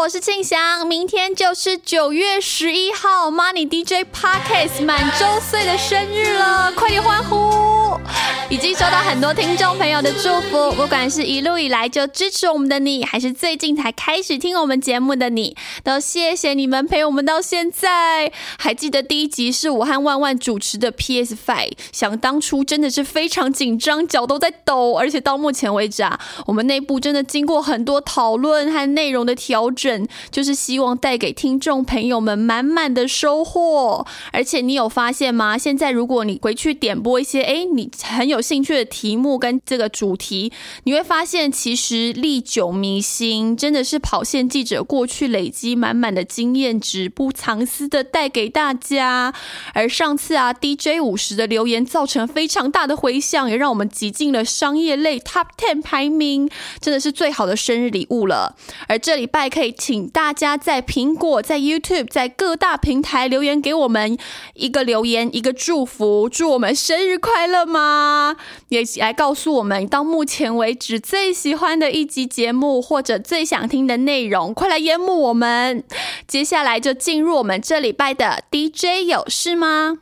我是庆祥，明天就是九月十一号，Money DJ Podcast 满周岁的生日了，快点欢呼！已经收到很多听众朋友的祝福，不管是一路以来就支持我们的你，还是最近才开始听我们节目的你，都谢谢你们陪我们到现在。还记得第一集是我和万万主持的 PS Five，想当初真的是非常紧张，脚都在抖，而且到目前为止啊，我们内部真的经过很多讨论和内容的调整。就是希望带给听众朋友们满满的收获，而且你有发现吗？现在如果你回去点播一些哎你很有兴趣的题目跟这个主题，你会发现其实历久弥新，真的是跑线记者过去累积满满的经验值，不藏私的带给大家。而上次啊 DJ 五十的留言造成非常大的回响，也让我们挤进了商业类 Top Ten 排名，真的是最好的生日礼物了。而这礼拜可以。请大家在苹果、在 YouTube、在各大平台留言给我们一个留言，一个祝福，祝我们生日快乐吗？啊也来告诉我们到目前为止最喜欢的一集节目或者最想听的内容，快来淹没我们！接下来就进入我们这礼拜的 DJ 有事吗？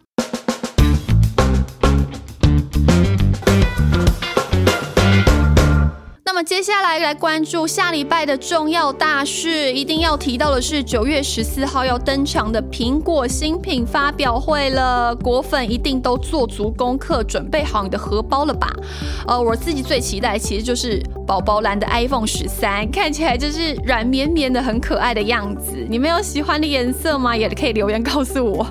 接下来来关注下礼拜的重要大事，一定要提到的是九月十四号要登场的苹果新品发表会了。果粉一定都做足功课，准备好你的荷包了吧？呃，我自己最期待其实就是宝宝蓝的 iPhone 十三，看起来就是软绵绵的，很可爱的样子。你们有喜欢的颜色吗？也可以留言告诉我。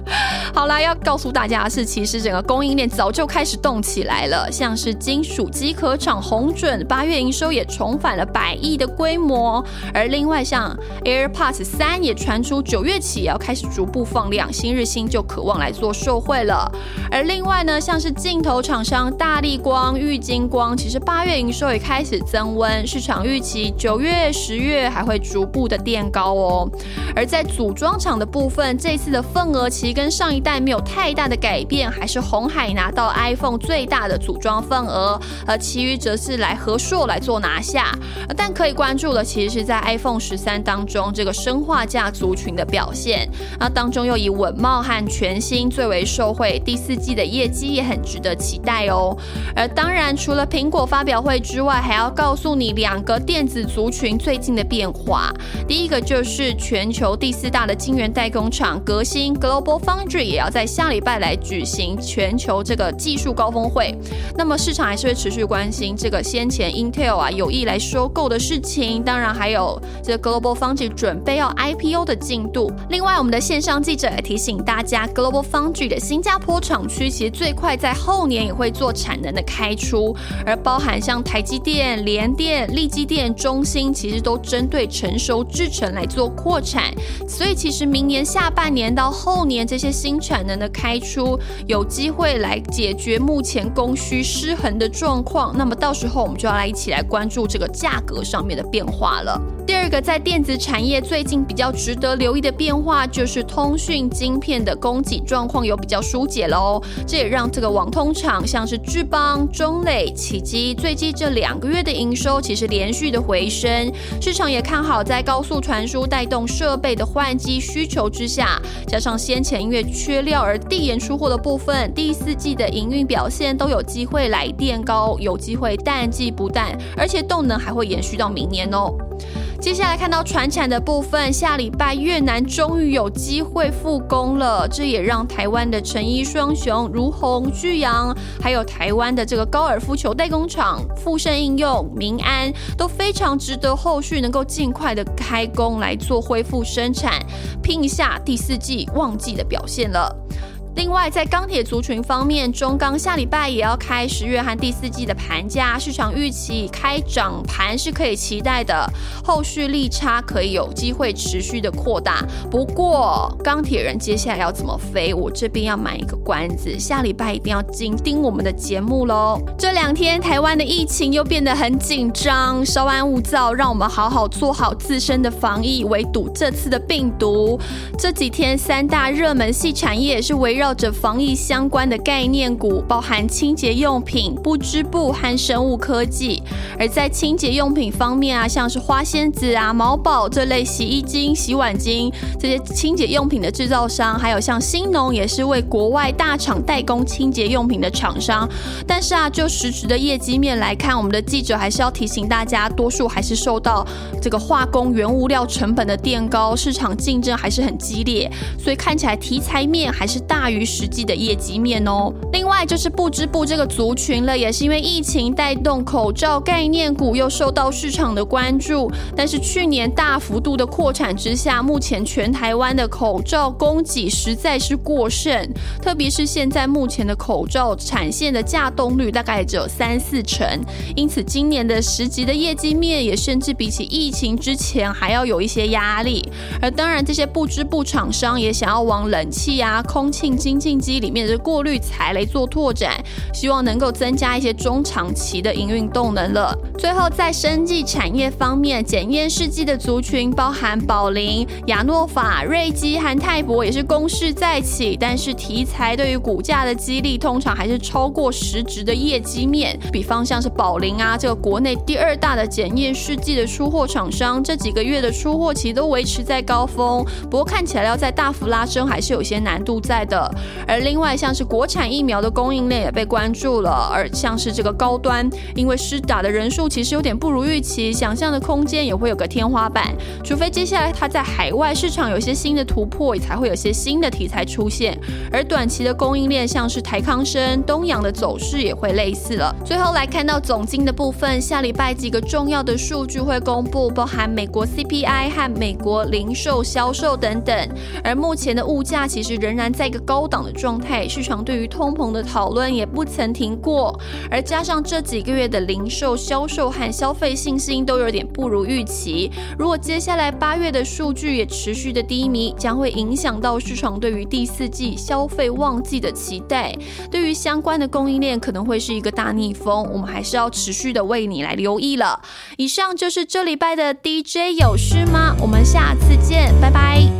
好啦，要告诉大家的是，其实整个供应链早就开始动起来了，像是金属机壳厂红准八月营收。也重返了百亿的规模，而另外像 AirPods 三也传出九月起要开始逐步放量，新日新就渴望来做售会了。而另外呢，像是镜头厂商大力光、玉金光，其实八月营收也开始增温，市场预期九月、十月还会逐步的垫高哦。而在组装厂的部分，这次的份额其实跟上一代没有太大的改变，还是红海拿到 iPhone 最大的组装份额，而其余则是来和硕来做。拿下，但可以关注的其实是在 iPhone 十三当中这个生化价族群的表现。那当中又以稳茂和全新最为受惠，第四季的业绩也很值得期待哦。而当然，除了苹果发表会之外，还要告诉你两个电子族群最近的变化。第一个就是全球第四大的晶圆代工厂革新 Global Foundry 也要在下礼拜来举行全球这个技术高峰会。那么市场还是会持续关心这个先前 Intel 啊。有意来收购的事情，当然还有这 Global Foundry 准备要 IPO 的进度。另外，我们的线上记者也提醒大家，Global Foundry 的新加坡厂区其实最快在后年也会做产能的开出，而包含像台积电、联电、力积电、中芯，其实都针对成熟制程来做扩产。所以，其实明年下半年到后年这些新产能的开出，有机会来解决目前供需失衡的状况。那么到时候我们就要来一起来关。注这个价格上面的变化了。第二个，在电子产业最近比较值得留意的变化，就是通讯晶片的供给状况有比较疏解喽。这也让这个网通厂，像是智邦、中磊、启基，最近这两个月的营收其实连续的回升。市场也看好，在高速传输带动设备的换机需求之下，加上先前因为缺料而递延出货的部分，第四季的营运表现都有机会来垫高，有机会淡季不淡，而且动能还会延续到明年哦。接下来看到船产的部分，下礼拜越南终于有机会复工了，这也让台湾的成衣双雄如虹、巨阳，还有台湾的这个高尔夫球代工厂富盛应用、民安都非常值得后续能够尽快的开工来做恢复生产，拼一下第四季旺季的表现了。另外，在钢铁族群方面，中钢下礼拜也要开十月和第四季的盘价，市场预期开涨盘是可以期待的，后续利差可以有机会持续的扩大。不过，钢铁人接下来要怎么飞，我这边要买一个关子，下礼拜一定要紧盯我们的节目喽。这两天台湾的疫情又变得很紧张，稍安勿躁，让我们好好做好自身的防疫，围堵这次的病毒。这几天三大热门系产业也是围绕。绕着防疫相关的概念股，包含清洁用品、不织布和生物科技。而在清洁用品方面啊，像是花仙子啊、毛宝这类洗衣精、洗碗精这些清洁用品的制造商，还有像新农也是为国外大厂代工清洁用品的厂商。但是啊，就实质的业绩面来看，我们的记者还是要提醒大家，多数还是受到这个化工原物料成本的垫高，市场竞争还是很激烈，所以看起来题材面还是大于于实际的业绩面哦。另外就是不织布这个族群了，也是因为疫情带动口罩概念股又受到市场的关注，但是去年大幅度的扩产之下，目前全台湾的口罩供给实在是过剩，特别是现在目前的口罩产线的架动率大概只有三四成，因此今年的十级的业绩面也甚至比起疫情之前还要有一些压力。而当然，这些不织布厂商也想要往冷气啊、空气清净机里面的过滤材来做拓展，希望能够增加一些中长期的营运动能了。最后，在生技产业方面，检验试剂的族群包含宝林、亚诺法、瑞基和泰博，也是攻势再起，但是题材对于股价的激励通常还是超过实质的业绩面。比方像是宝林啊，这个国内第二大的检验试剂的出货厂商，这几个月的出货期都维持在高峰，不过看起来要再大幅拉升还是有些难度在的。而另外像是国产疫苗的供应链也被关注了，而像是这个高端，因为施打的人数其实有点不如预期，想象的空间也会有个天花板，除非接下来它在海外市场有些新的突破，才会有些新的题材出现。而短期的供应链像是台康生、东阳的走势也会类似了。最后来看到总金的部分，下礼拜几个重要的数据会公布，包含美国 CPI 和美国零售销售等等。而目前的物价其实仍然在一个高高档的状态，市场对于通膨的讨论也不曾停过。而加上这几个月的零售销售和消费信心都有点不如预期，如果接下来八月的数据也持续的低迷，将会影响到市场对于第四季消费旺季的期待。对于相关的供应链可能会是一个大逆风，我们还是要持续的为你来留意了。以上就是这礼拜的 DJ 有事吗？我们下次见，拜拜。